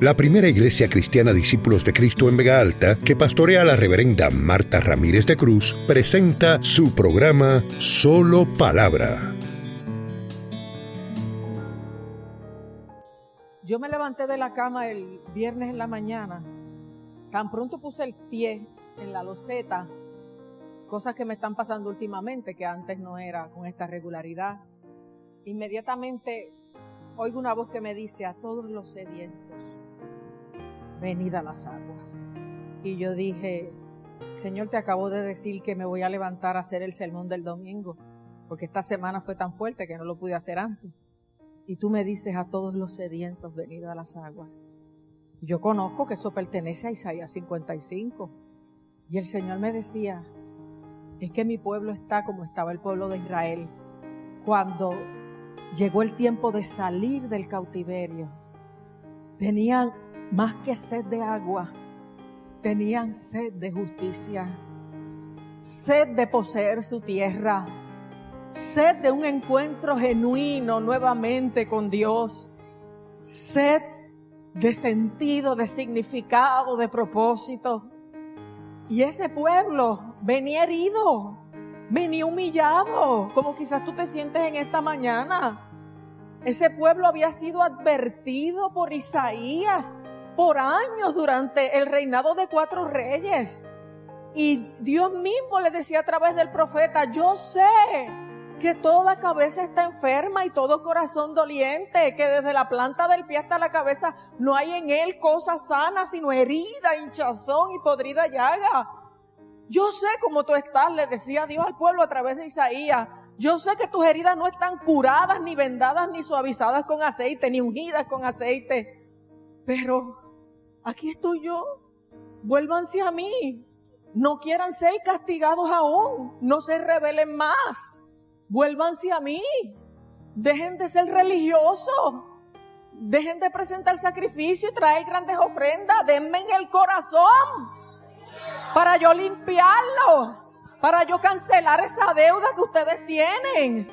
la primera iglesia cristiana Discípulos de Cristo en Vega Alta, que pastorea la reverenda Marta Ramírez de Cruz, presenta su programa Solo Palabra. Yo me levanté de la cama el viernes en la mañana, tan pronto puse el pie en la loseta, cosas que me están pasando últimamente que antes no era con esta regularidad. Inmediatamente oigo una voz que me dice a todos los sedientos, venid a las aguas. Y yo dije, Señor, te acabo de decir que me voy a levantar a hacer el sermón del domingo, porque esta semana fue tan fuerte que no lo pude hacer antes. Y tú me dices a todos los sedientos, venid a las aguas. Yo conozco que eso pertenece a Isaías 55. Y el Señor me decía, es que mi pueblo está como estaba el pueblo de Israel cuando llegó el tiempo de salir del cautiverio. Tenían más que sed de agua, tenían sed de justicia, sed de poseer su tierra, sed de un encuentro genuino nuevamente con Dios, sed de sentido, de significado, de propósito. Y ese pueblo venía herido, venía humillado, como quizás tú te sientes en esta mañana. Ese pueblo había sido advertido por Isaías por años durante el reinado de cuatro reyes. Y Dios mismo le decía a través del profeta, yo sé que toda cabeza está enferma y todo corazón doliente, que desde la planta del pie hasta la cabeza no hay en él cosa sana, sino herida, hinchazón y podrida llaga. Yo sé cómo tú estás, le decía Dios al pueblo a través de Isaías. Yo sé que tus heridas no están curadas, ni vendadas, ni suavizadas con aceite, ni ungidas con aceite. Pero aquí estoy yo. Vuélvanse a mí. No quieran ser castigados aún. No se rebelen más. Vuélvanse a mí. Dejen de ser religiosos. Dejen de presentar sacrificio y traer grandes ofrendas. Denme en el corazón para yo limpiarlo, para yo cancelar esa deuda que ustedes tienen.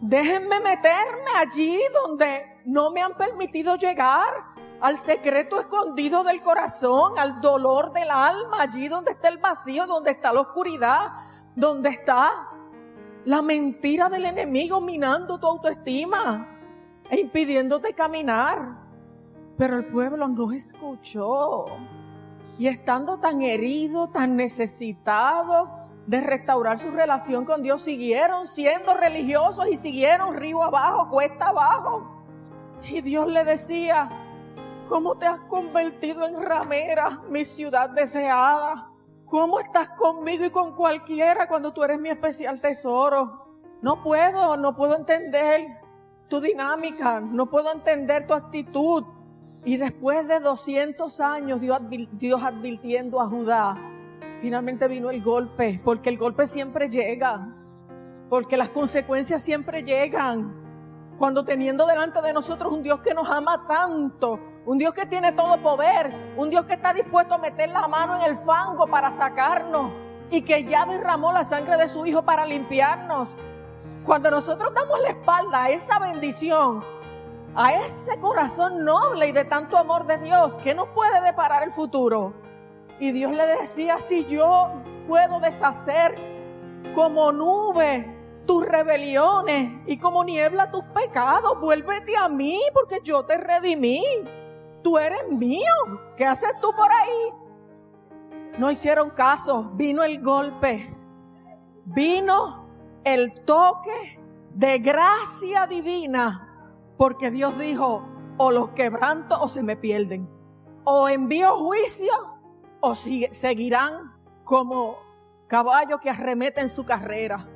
Déjenme meterme allí donde no me han permitido llegar, al secreto escondido del corazón, al dolor del alma, allí donde está el vacío, donde está la oscuridad, donde está la mentira del enemigo minando tu autoestima e impidiéndote caminar. Pero el pueblo no escuchó. Y estando tan herido, tan necesitado de restaurar su relación con Dios, siguieron siendo religiosos y siguieron río abajo, cuesta abajo. Y Dios le decía, ¿cómo te has convertido en ramera, mi ciudad deseada? ¿Cómo estás conmigo y con cualquiera cuando tú eres mi especial tesoro? No puedo, no puedo entender tu dinámica, no puedo entender tu actitud. Y después de 200 años Dios, advirtiendo a Judá, finalmente vino el golpe, porque el golpe siempre llega, porque las consecuencias siempre llegan. Cuando teniendo delante de nosotros un Dios que nos ama tanto, un Dios que tiene todo poder, un Dios que está dispuesto a meter la mano en el fango para sacarnos y que ya derramó la sangre de su Hijo para limpiarnos. Cuando nosotros damos la espalda a esa bendición, a ese corazón noble y de tanto amor de Dios que no puede deparar el futuro. Y Dios le decía, si yo puedo deshacer como nube tus rebeliones y como niebla tus pecados, vuélvete a mí porque yo te redimí. Tú eres mío. ¿Qué haces tú por ahí? No hicieron caso. Vino el golpe. Vino el toque de gracia divina porque Dios dijo, o los quebranto o se me pierden. O envío juicio o seguirán como caballos que arremeten su carrera.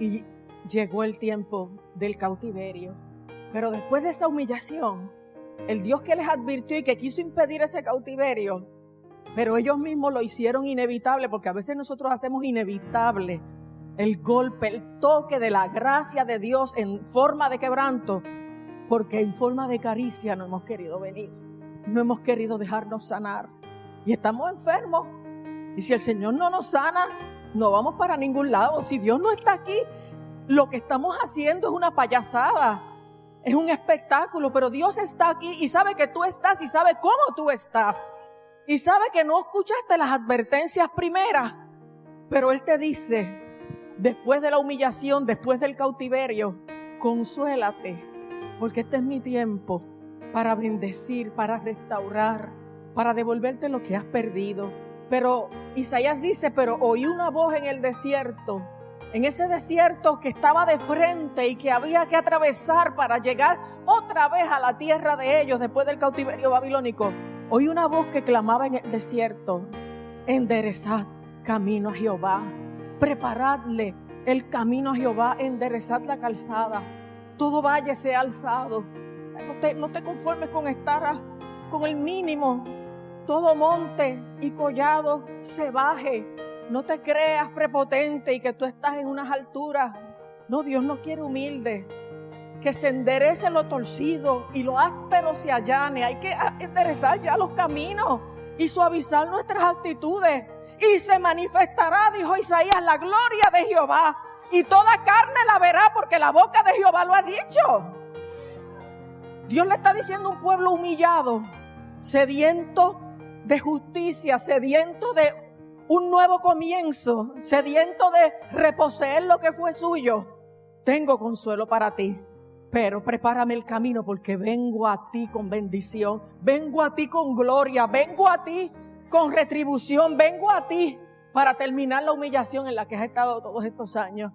Y llegó el tiempo del cautiverio. Pero después de esa humillación, el Dios que les advirtió y que quiso impedir ese cautiverio, pero ellos mismos lo hicieron inevitable, porque a veces nosotros hacemos inevitable el golpe, el toque de la gracia de Dios en forma de quebranto, porque en forma de caricia no hemos querido venir, no hemos querido dejarnos sanar y estamos enfermos. Y si el Señor no nos sana, no vamos para ningún lado. Si Dios no está aquí, lo que estamos haciendo es una payasada. Es un espectáculo, pero Dios está aquí y sabe que tú estás y sabe cómo tú estás. Y sabe que no escuchaste las advertencias primeras, pero Él te dice, después de la humillación, después del cautiverio, consuélate, porque este es mi tiempo para bendecir, para restaurar, para devolverte lo que has perdido. Pero Isaías dice, pero oí una voz en el desierto, en ese desierto que estaba de frente y que había que atravesar para llegar otra vez a la tierra de ellos después del cautiverio babilónico. Oí una voz que clamaba en el desierto, enderezad camino a Jehová, preparadle el camino a Jehová, enderezad la calzada, todo valle sea alzado. No te, no te conformes con estar con el mínimo, todo monte y collado se baje. No te creas prepotente y que tú estás en unas alturas. No, Dios no quiere humilde. Que se enderece lo torcido y lo áspero se allane. Hay que enderezar ya los caminos y suavizar nuestras actitudes. Y se manifestará, dijo Isaías, la gloria de Jehová. Y toda carne la verá porque la boca de Jehová lo ha dicho. Dios le está diciendo a un pueblo humillado, sediento de justicia, sediento de un nuevo comienzo, sediento de reposeer lo que fue suyo, tengo consuelo para ti. Pero prepárame el camino porque vengo a ti con bendición, vengo a ti con gloria, vengo a ti con retribución, vengo a ti para terminar la humillación en la que has estado todos estos años.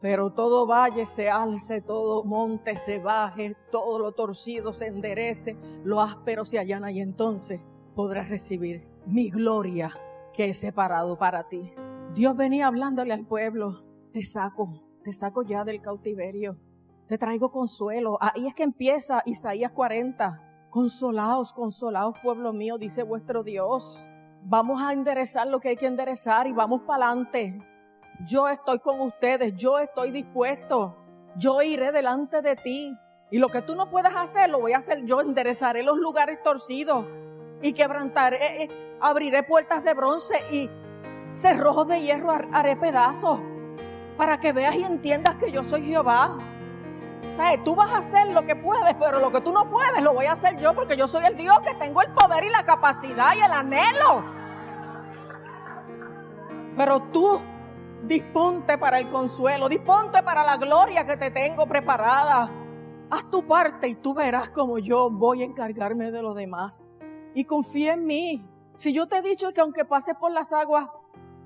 Pero todo valle se alce, todo monte se baje, todo lo torcido se enderece, lo áspero se allana y entonces podrás recibir mi gloria que he separado para ti. Dios venía hablándole al pueblo, te saco, te saco ya del cautiverio, te traigo consuelo. Ahí es que empieza Isaías 40. Consolaos, consolaos, pueblo mío, dice vuestro Dios. Vamos a enderezar lo que hay que enderezar y vamos para adelante. Yo estoy con ustedes, yo estoy dispuesto. Yo iré delante de ti. Y lo que tú no puedas hacer, lo voy a hacer yo. Enderezaré los lugares torcidos y quebrantaré, abriré puertas de bronce y cerrojos de hierro haré pedazos para que veas y entiendas que yo soy Jehová. tú vas a hacer lo que puedes, pero lo que tú no puedes lo voy a hacer yo porque yo soy el Dios que tengo el poder y la capacidad y el anhelo. Pero tú disponte para el consuelo, disponte para la gloria que te tengo preparada. Haz tu parte y tú verás como yo voy a encargarme de lo demás y confía en mí. Si yo te he dicho que aunque pases por las aguas,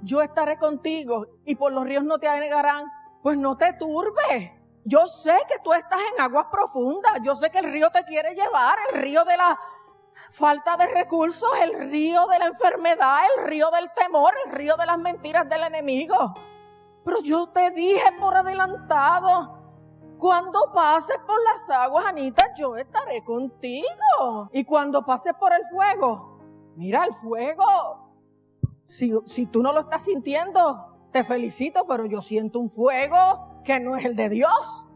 yo estaré contigo y por los ríos no te anegarán, pues no te turbes. Yo sé que tú estás en aguas profundas, yo sé que el río te quiere llevar, el río de la falta de recursos, el río de la enfermedad, el río del temor, el río de las mentiras del enemigo. Pero yo te dije por adelantado, cuando pases por las aguas, Anita, yo estaré contigo. Y cuando pases por el fuego, mira el fuego. Si, si tú no lo estás sintiendo, te felicito, pero yo siento un fuego que no es el de Dios.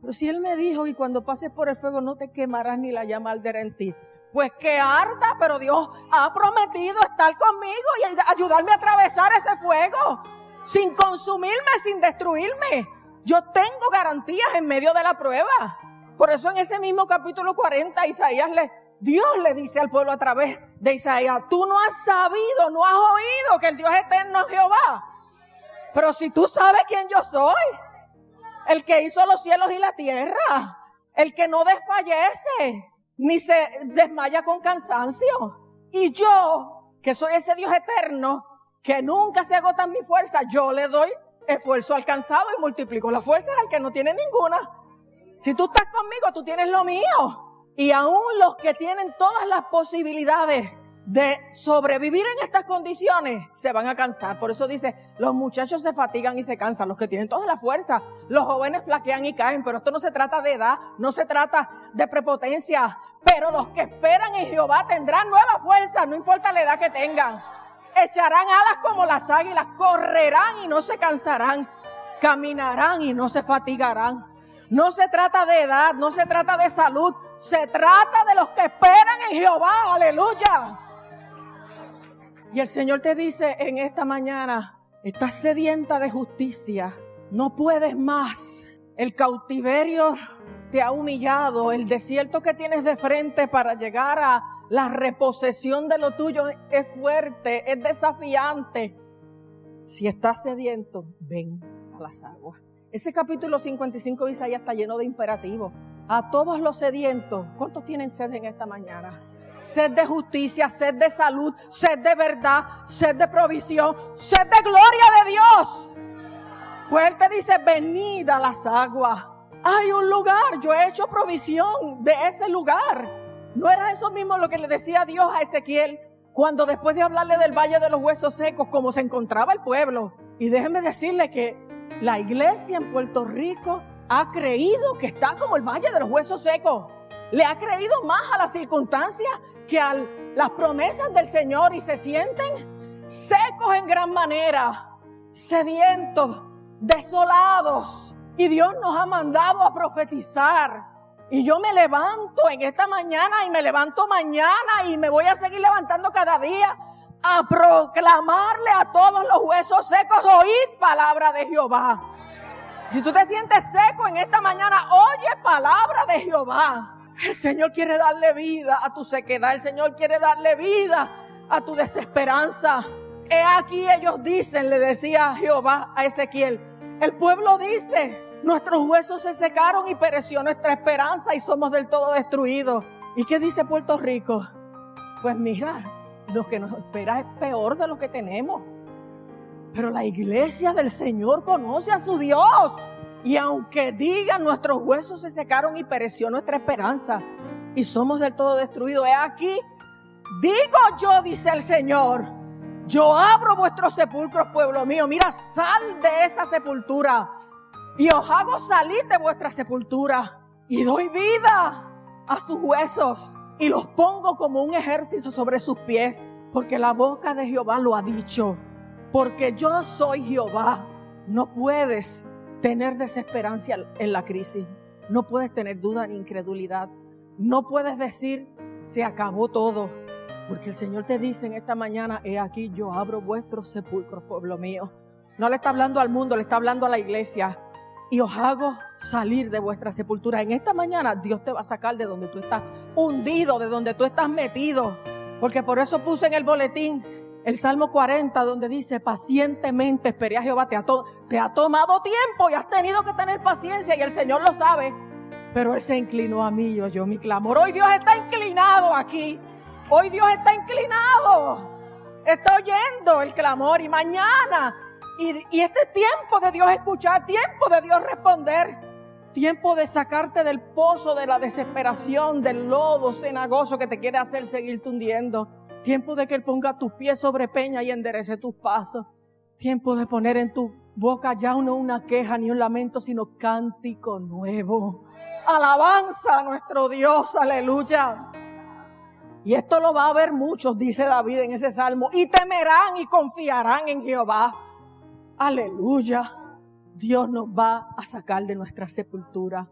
Pero si Él me dijo, y cuando pases por el fuego no te quemarás ni la llama arderá en ti. Pues que arda, pero Dios ha prometido estar conmigo y ayudarme a atravesar ese fuego sin consumirme, sin destruirme. Yo tengo garantías en medio de la prueba. Por eso en ese mismo capítulo 40 Isaías le, Dios le dice al pueblo a través de Isaías, tú no has sabido, no has oído que el Dios eterno es Jehová. Pero si tú sabes quién yo soy, el que hizo los cielos y la tierra, el que no desfallece, ni se desmaya con cansancio. Y yo, que soy ese Dios eterno, que nunca se agota mi fuerza, yo le doy esfuerzo alcanzado y multiplico las fuerzas al que no tiene ninguna. Si tú estás conmigo, tú tienes lo mío. Y aún los que tienen todas las posibilidades de sobrevivir en estas condiciones se van a cansar. Por eso dice, los muchachos se fatigan y se cansan, los que tienen toda la fuerza, los jóvenes flaquean y caen, pero esto no se trata de edad, no se trata de prepotencia, pero los que esperan en Jehová tendrán nueva fuerza, no importa la edad que tengan echarán alas como las águilas, correrán y no se cansarán, caminarán y no se fatigarán. No se trata de edad, no se trata de salud, se trata de los que esperan en Jehová, aleluya. Y el Señor te dice en esta mañana, estás sedienta de justicia, no puedes más. El cautiverio te ha humillado, el desierto que tienes de frente para llegar a la reposesión de lo tuyo es fuerte, es desafiante. Si estás sediento, ven a las aguas. Ese capítulo 55 de Isaías está lleno de imperativos. A todos los sedientos, ¿cuántos tienen sed en esta mañana? Sed de justicia, sed de salud, sed de verdad, sed de provisión, sed de gloria de Dios. Pues Él te dice, venid a las aguas. Hay un lugar, yo he hecho provisión de ese lugar. ¿No era eso mismo lo que le decía Dios a Ezequiel? Cuando después de hablarle del Valle de los Huesos Secos, como se encontraba el pueblo. Y déjeme decirle que la iglesia en Puerto Rico ha creído que está como el Valle de los Huesos Secos. Le ha creído más a las circunstancias que a las promesas del Señor y se sienten secos en gran manera, sedientos, desolados. Y Dios nos ha mandado a profetizar. Y yo me levanto en esta mañana y me levanto mañana y me voy a seguir levantando cada día a proclamarle a todos los huesos secos, oíd palabra de Jehová. Si tú te sientes seco en esta mañana, oye palabra de Jehová. El Señor quiere darle vida a tu sequedad, el Señor quiere darle vida a tu desesperanza. He aquí ellos dicen, le decía Jehová a Ezequiel, el pueblo dice, nuestros huesos se secaron y pereció nuestra esperanza y somos del todo destruidos. ¿Y qué dice Puerto Rico? Pues mira, lo que nos espera es peor de lo que tenemos. Pero la iglesia del Señor conoce a su Dios. Y aunque digan nuestros huesos se secaron y pereció nuestra esperanza y somos del todo destruidos, he aquí, digo yo, dice el Señor, yo abro vuestros sepulcros, pueblo mío. Mira, sal de esa sepultura. Y os hago salir de vuestra sepultura. Y doy vida a sus huesos. Y los pongo como un ejército sobre sus pies. Porque la boca de Jehová lo ha dicho. Porque yo soy Jehová. No puedes tener desesperanza en la crisis. No puedes tener duda ni incredulidad. No puedes decir, se acabó todo. Porque el Señor te dice en esta mañana, he aquí yo abro vuestros sepulcros, pueblo mío. No le está hablando al mundo, le está hablando a la iglesia. Y os hago salir de vuestra sepultura. En esta mañana Dios te va a sacar de donde tú estás hundido, de donde tú estás metido. Porque por eso puse en el boletín el Salmo 40, donde dice, pacientemente esperé a Jehová. Te ha, te ha tomado tiempo y has tenido que tener paciencia y el Señor lo sabe. Pero Él se inclinó a mí, yo, yo mi clamor. Hoy Dios está inclinado aquí Hoy Dios está inclinado. Está oyendo el clamor y mañana. Y, y este tiempo de Dios escuchar, tiempo de Dios responder. Tiempo de sacarte del pozo de la desesperación, del lodo cenagoso que te quiere hacer seguir hundiendo. Tiempo de que Él ponga tus pies sobre peña y enderece tus pasos. Tiempo de poner en tu boca ya no una queja ni un lamento, sino cántico nuevo. Alabanza a nuestro Dios, aleluya. Y esto lo va a ver muchos, dice David en ese salmo, y temerán y confiarán en Jehová. Aleluya. Dios nos va a sacar de nuestra sepultura.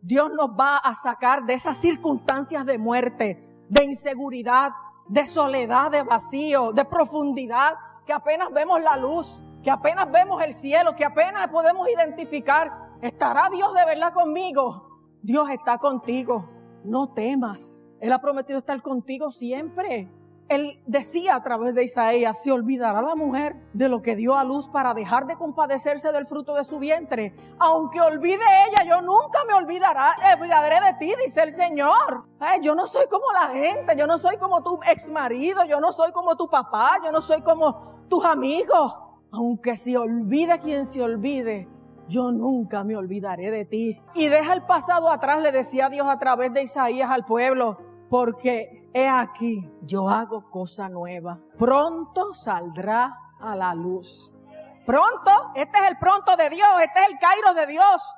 Dios nos va a sacar de esas circunstancias de muerte, de inseguridad, de soledad, de vacío, de profundidad, que apenas vemos la luz, que apenas vemos el cielo, que apenas podemos identificar. ¿Estará Dios de verdad conmigo? Dios está contigo. No temas. Él ha prometido estar contigo siempre. Él decía a través de Isaías, se olvidará la mujer de lo que dio a luz para dejar de compadecerse del fruto de su vientre. Aunque olvide ella, yo nunca me olvidará, olvidaré de ti, dice el Señor. yo no soy como la gente, yo no soy como tu ex marido, yo no soy como tu papá, yo no soy como tus amigos. Aunque se olvide quien se olvide, yo nunca me olvidaré de ti. Y deja el pasado atrás, le decía Dios a través de Isaías al pueblo porque he aquí, yo hago cosa nueva. Pronto saldrá a la luz. Pronto, este es el pronto de Dios, este es el Cairo de Dios.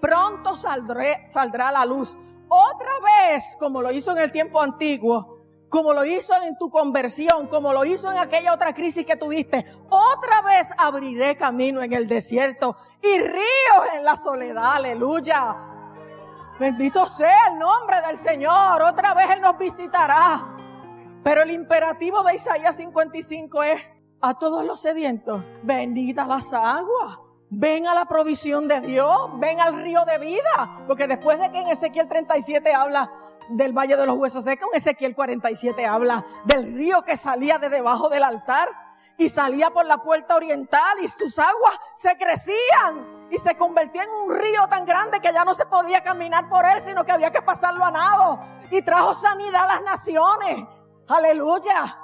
Pronto saldré, saldrá a la luz. Otra vez, como lo hizo en el tiempo antiguo, como lo hizo en tu conversión, como lo hizo en aquella otra crisis que tuviste, otra vez abriré camino en el desierto y ríos en la soledad, aleluya. Bendito sea el nombre del Señor. Otra vez Él nos visitará. Pero el imperativo de Isaías 55 es a todos los sedientos, bendita las aguas. Ven a la provisión de Dios, ven al río de vida, porque después de que en Ezequiel 37 habla del Valle de los Huesos Secos, en Ezequiel 47 habla del río que salía de debajo del altar y salía por la puerta oriental y sus aguas se crecían y se convertía en un río tan grande que ya no se podía caminar por él, sino que había que pasarlo a nado y trajo sanidad a las naciones. Aleluya.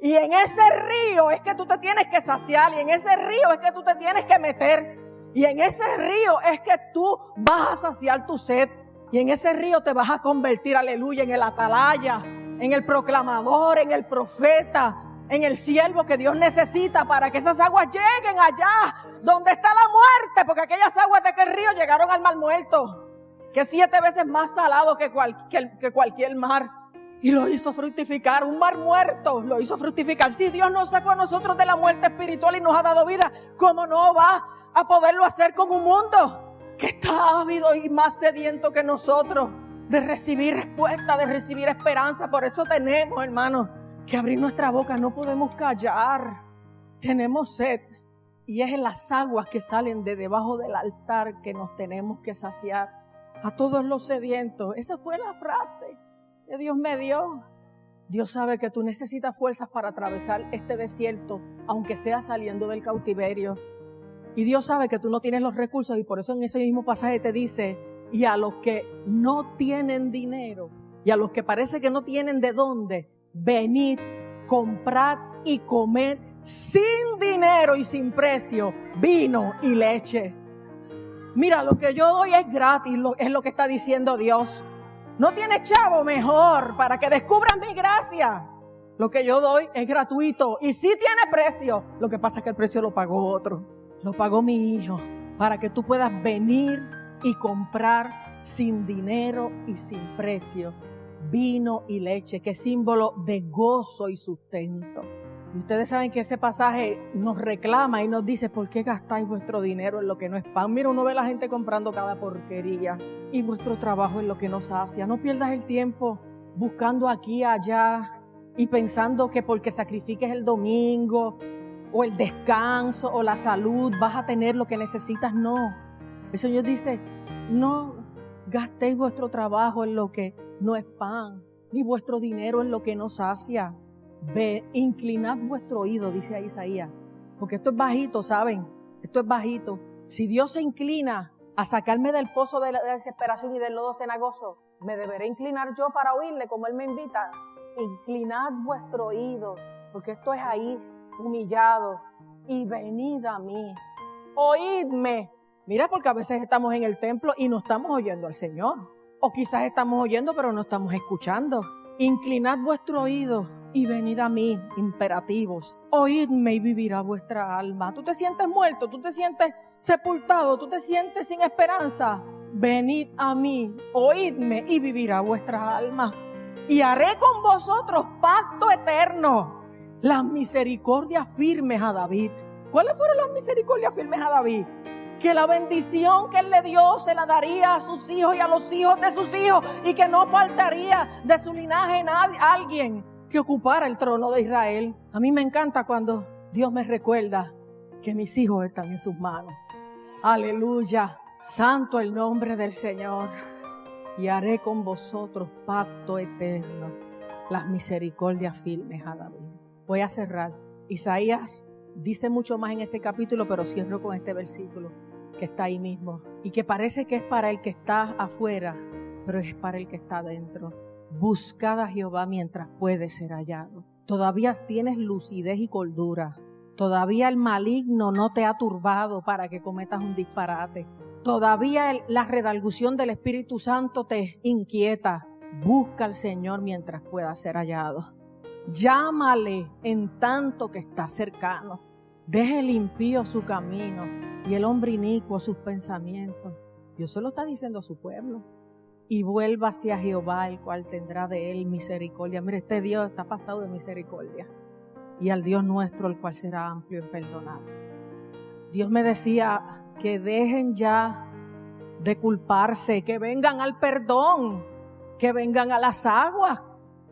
Y en ese río es que tú te tienes que saciar y en ese río es que tú te tienes que meter. Y en ese río es que tú vas a saciar tu sed. Y en ese río te vas a convertir, aleluya, en el atalaya, en el proclamador, en el profeta, en el siervo que Dios necesita para que esas aguas lleguen allá donde está la muerte, porque aquellas aguas de aquel río llegaron al mar muerto, que siete veces más salado que, cualquier mar. Y lo hizo fructificar, un mar muerto lo hizo fructificar. Si Dios nos sacó a nosotros de la muerte espiritual y nos ha dado vida, ¿cómo no va a poderlo hacer con un mundo que está ávido y más sediento que nosotros de recibir respuesta, de recibir esperanza? Por eso tenemos, hermanos, que abrir nuestra boca, no podemos callar. Tenemos sed y es en las aguas que salen de debajo del altar que nos tenemos que saciar. A todos los sedientos. Esa fue la frase que Dios me dio. Dios sabe que tú necesitas fuerzas para atravesar este desierto, aunque sea saliendo del cautiverio. Y Dios sabe que tú no tienes los recursos y por eso en ese mismo pasaje te dice, y a los que no tienen dinero, y a los que parece que no tienen de dónde, venid, comprad y comed sin dinero y sin precio vino y leche. Mira, lo que yo doy es gratis, es lo que está diciendo Dios. No tienes chavo mejor para que descubran mi gracia. Lo que yo doy es gratuito y sí tiene precio. Lo que pasa es que el precio lo pagó otro. Lo pagó mi hijo para que tú puedas venir y comprar sin dinero y sin precio vino y leche, que es símbolo de gozo y sustento. Y ustedes saben que ese pasaje nos reclama y nos dice, ¿por qué gastáis vuestro dinero en lo que no es pan? Mira, uno ve a la gente comprando cada porquería y vuestro trabajo en lo que nos hace. No pierdas el tiempo buscando aquí, allá y pensando que porque sacrifiques el domingo o el descanso o la salud vas a tener lo que necesitas. No. El Señor dice, no gastéis vuestro trabajo en lo que no es pan, ni vuestro dinero en lo que nos sacia. Ve, inclinad vuestro oído, dice Isaías, porque esto es bajito, ¿saben? Esto es bajito. Si Dios se inclina a sacarme del pozo de la desesperación y del lodo cenagoso, me deberé inclinar yo para oírle como Él me invita. Inclinad vuestro oído, porque esto es ahí, humillado, y venid a mí. Oídme. Mira, porque a veces estamos en el templo y no estamos oyendo al Señor. O quizás estamos oyendo pero no estamos escuchando. Inclinad vuestro oído y venid a mí, imperativos. Oídme y vivirá vuestra alma. Tú te sientes muerto, tú te sientes sepultado, tú te sientes sin esperanza. Venid a mí, oídme y vivirá vuestra alma. Y haré con vosotros pacto eterno. Las misericordias firmes a David. ¿Cuáles fueron las misericordias firmes a David? Que la bendición que Él le dio se la daría a sus hijos y a los hijos de sus hijos y que no faltaría de su linaje nadie, alguien que ocupara el trono de Israel. A mí me encanta cuando Dios me recuerda que mis hijos están en sus manos. Aleluya. Santo el nombre del Señor. Y haré con vosotros pacto eterno. Las misericordias firmes a David. Voy a cerrar. Isaías dice mucho más en ese capítulo, pero cierro con este versículo que está ahí mismo y que parece que es para el que está afuera, pero es para el que está adentro. Buscad a Jehová mientras puede ser hallado. Todavía tienes lucidez y cordura. Todavía el maligno no te ha turbado para que cometas un disparate. Todavía la redalgución del Espíritu Santo te inquieta. Busca al Señor mientras pueda ser hallado. Llámale en tanto que está cercano. Deje el impío su camino y el hombre inicuo sus pensamientos. Dios se lo está diciendo a su pueblo. Y vuelva hacia Jehová, el cual tendrá de él misericordia. Mire, este Dios está pasado de misericordia. Y al Dios nuestro, el cual será amplio en perdonar. Dios me decía que dejen ya de culparse, que vengan al perdón, que vengan a las aguas,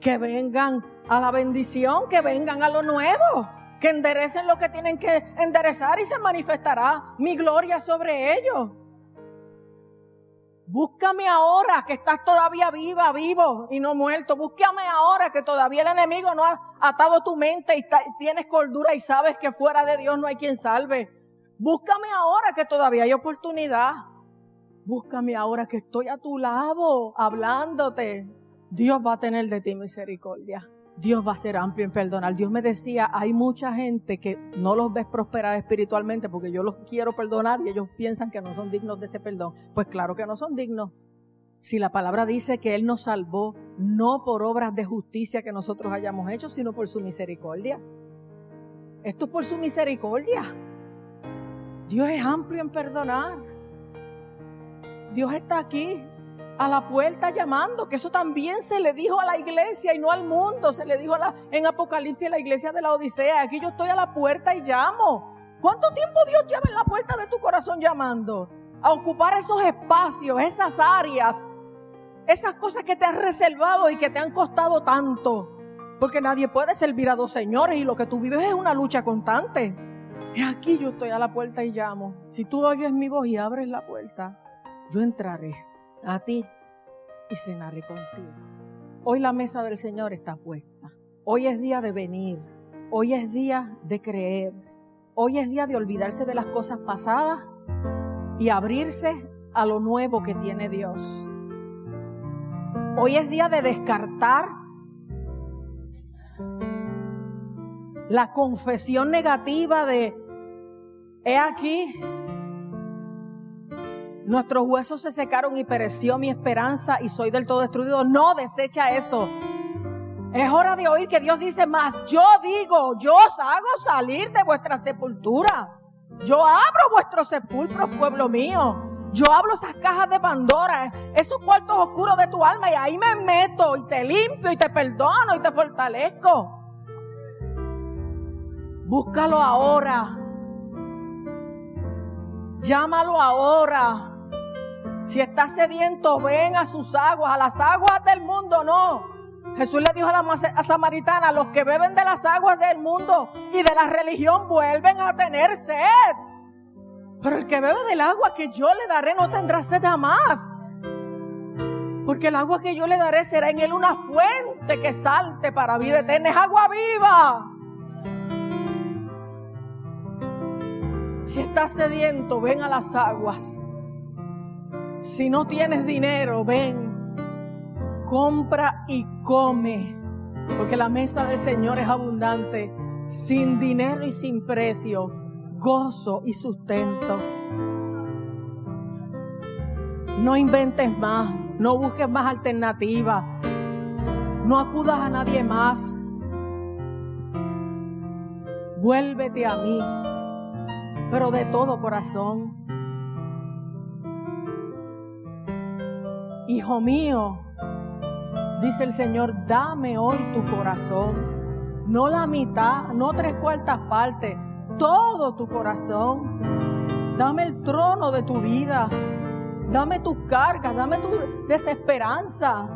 que vengan a la bendición, que vengan a lo nuevo que enderecen lo que tienen que enderezar y se manifestará mi gloria sobre ellos. Búscame ahora que estás todavía viva, vivo y no muerto. Búscame ahora que todavía el enemigo no ha atado tu mente y tienes cordura y sabes que fuera de Dios no hay quien salve. Búscame ahora que todavía hay oportunidad. Búscame ahora que estoy a tu lado hablándote. Dios va a tener de ti misericordia. Dios va a ser amplio en perdonar. Dios me decía, hay mucha gente que no los ves prosperar espiritualmente porque yo los quiero perdonar y ellos piensan que no son dignos de ese perdón. Pues claro que no son dignos. Si la palabra dice que Él nos salvó no por obras de justicia que nosotros hayamos hecho, sino por su misericordia. Esto es por su misericordia. Dios es amplio en perdonar. Dios está aquí a la puerta llamando, que eso también se le dijo a la iglesia y no al mundo, se le dijo a la, en Apocalipsis a la iglesia de la Odisea, aquí yo estoy a la puerta y llamo. ¿Cuánto tiempo Dios lleva en la puerta de tu corazón llamando? A ocupar esos espacios, esas áreas, esas cosas que te has reservado y que te han costado tanto. Porque nadie puede servir a dos señores y lo que tú vives es una lucha constante. Aquí yo estoy a la puerta y llamo. Si tú oyes mi voz y abres la puerta, yo entraré a ti y cenaré contigo. Hoy la mesa del Señor está puesta. Hoy es día de venir. Hoy es día de creer. Hoy es día de olvidarse de las cosas pasadas y abrirse a lo nuevo que tiene Dios. Hoy es día de descartar la confesión negativa de, he aquí, Nuestros huesos se secaron y pereció mi esperanza y soy del todo destruido. No desecha eso. Es hora de oír que Dios dice más. Yo digo, yo os hago salir de vuestra sepultura. Yo abro vuestros sepulcros, pueblo mío. Yo hablo esas cajas de Pandora, esos cuartos oscuros de tu alma y ahí me meto y te limpio y te perdono y te fortalezco. Búscalo ahora. Llámalo ahora. Si estás sediento, ven a sus aguas, a las aguas del mundo, no. Jesús le dijo a la samaritana, los que beben de las aguas del mundo y de la religión vuelven a tener sed. Pero el que bebe del agua que yo le daré no tendrá sed jamás. Porque el agua que yo le daré será en él una fuente que salte para vida eterna. Es agua viva. Si estás sediento, ven a las aguas. Si no tienes dinero, ven, compra y come, porque la mesa del Señor es abundante, sin dinero y sin precio, gozo y sustento. No inventes más, no busques más alternativas, no acudas a nadie más. Vuélvete a mí, pero de todo corazón. Hijo mío, dice el Señor, dame hoy tu corazón. No la mitad, no tres cuartas partes, todo tu corazón. Dame el trono de tu vida. Dame tus cargas, dame tu desesperanza.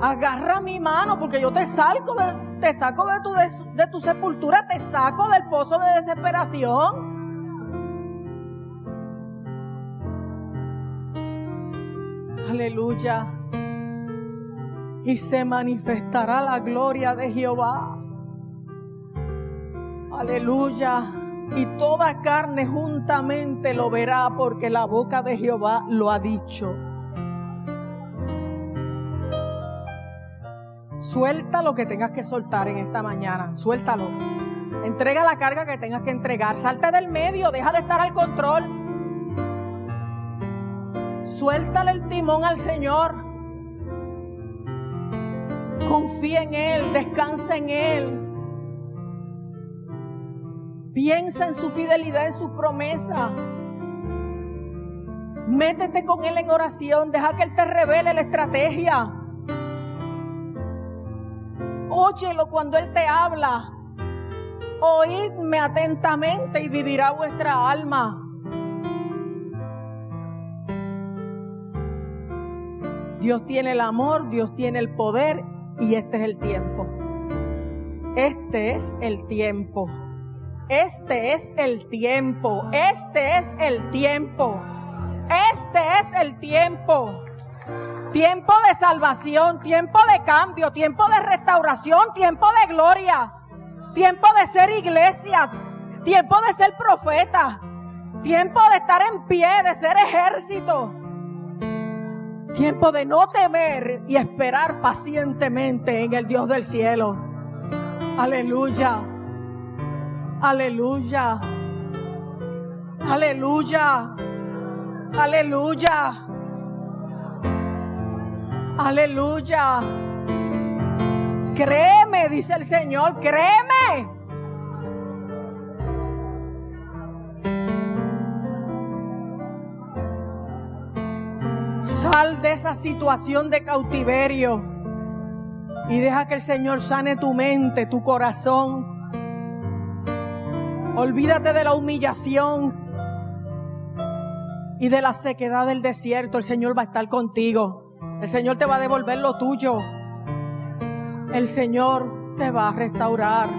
Agarra mi mano porque yo te saco de, te saco de tu, de tu sepultura, te saco del pozo de desesperación. Aleluya. Y se manifestará la gloria de Jehová. Aleluya. Y toda carne juntamente lo verá porque la boca de Jehová lo ha dicho. Suelta lo que tengas que soltar en esta mañana. Suéltalo. Entrega la carga que tengas que entregar. Salta del medio. Deja de estar al control. Suéltale el timón al Señor. Confía en Él, descansa en Él. Piensa en su fidelidad, en su promesa. Métete con Él en oración, deja que Él te revele la estrategia. Óyelo cuando Él te habla. Oídme atentamente y vivirá vuestra alma. Dios tiene el amor, Dios tiene el poder y este es el tiempo. Este es el tiempo. Este es el tiempo. Este es el tiempo. Este es el tiempo. Tiempo de salvación, tiempo de cambio, tiempo de restauración, tiempo de gloria, tiempo de ser iglesia, tiempo de ser profeta, tiempo de estar en pie, de ser ejército, tiempo de no temer y esperar pacientemente en el Dios del cielo. Aleluya, aleluya, aleluya, aleluya. Aleluya. Créeme, dice el Señor, créeme. De esa situación de cautiverio y deja que el Señor sane tu mente, tu corazón. Olvídate de la humillación y de la sequedad del desierto. El Señor va a estar contigo. El Señor te va a devolver lo tuyo. El Señor te va a restaurar.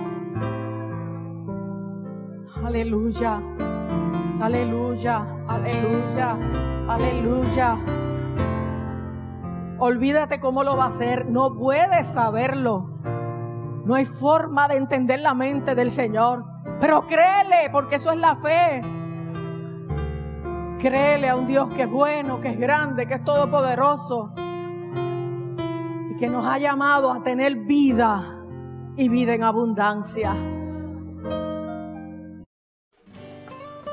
Aleluya. Aleluya. Aleluya. Aleluya. Olvídate cómo lo va a hacer. No puedes saberlo. No hay forma de entender la mente del Señor. Pero créele, porque eso es la fe. Créele a un Dios que es bueno, que es grande, que es todopoderoso que nos ha llamado a tener vida y vida en abundancia.